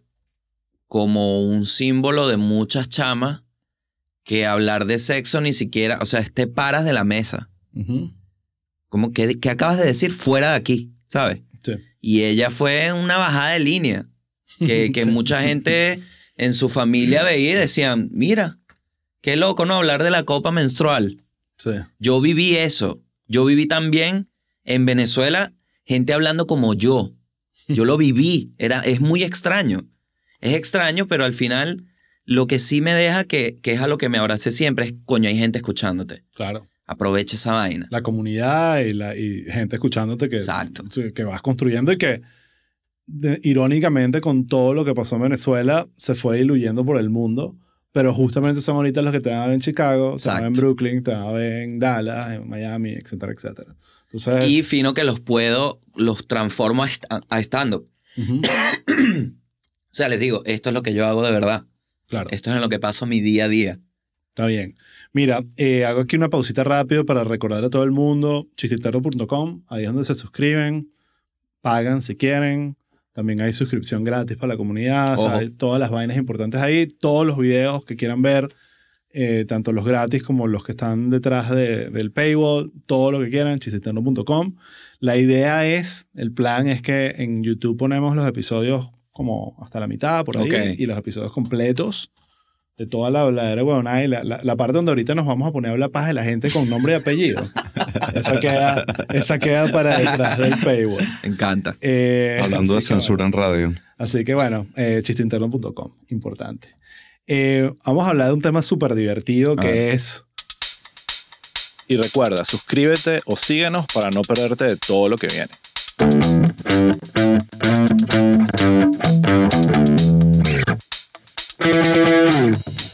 como un símbolo de muchas chamas que hablar de sexo ni siquiera, o sea, te paras de la mesa. Como que, que acabas de decir fuera de aquí, ¿sabes? Y ella fue una bajada de línea. Que, que [laughs] Sí. mucha gente en su familia veía y decían, mira, qué loco no hablar de la copa menstrual. Sí. Yo viví eso. Yo viví también en Venezuela gente hablando como yo. Yo lo viví. Era, es muy extraño. Es extraño, pero al final lo que sí me deja que, que es a lo que me abracé siempre es, coño, hay gente escuchándote. Claro. Aprovecha esa vaina. la comunidad y, la, y gente escuchándote que, Exacto. que vas construyendo y que de- irónicamente con todo lo que pasó en Venezuela se fue diluyendo por el mundo, pero justamente son ahorita los que te van a ver en Chicago, te van a ver en Exacto. Brooklyn, te van a ver en Dallas, en Miami, etcétera, etcétera. Entonces, Y fino que los puedo, los transformo a, a stand-up. [coughs] O sea, les digo, esto es lo que yo hago de verdad. claro, Esto es en lo que paso mi día a día. Está bien. Mira, eh, hago aquí una pausita rápido para recordar a todo el mundo, chistitero.com, ahí es donde se suscriben, pagan si quieren. También hay suscripción gratis para la comunidad, o sea, Ojo. hay todas las vainas importantes ahí, todos los videos que quieran ver, eh, tanto los gratis como los que están detrás de- del paywall, todo lo que quieran, chistiterno.com. La idea es, el plan es que en YouTube ponemos los episodios como hasta la mitad, por ahí, Ok. y los episodios completos de toda la habladera huevonada y la, la, la parte donde ahorita nos vamos a poner a hablar paz de la gente con nombre y apellido. [laughs] esa, queda, esa queda para detrás del paywall. Me encanta. Eh, Hablando de censura en radio. Así que bueno, eh, chisteinterno.com, importante. Eh, vamos a hablar de un tema súper divertido que es... Y recuerda, suscríbete o síguenos para no perderte de todo lo que viene. Música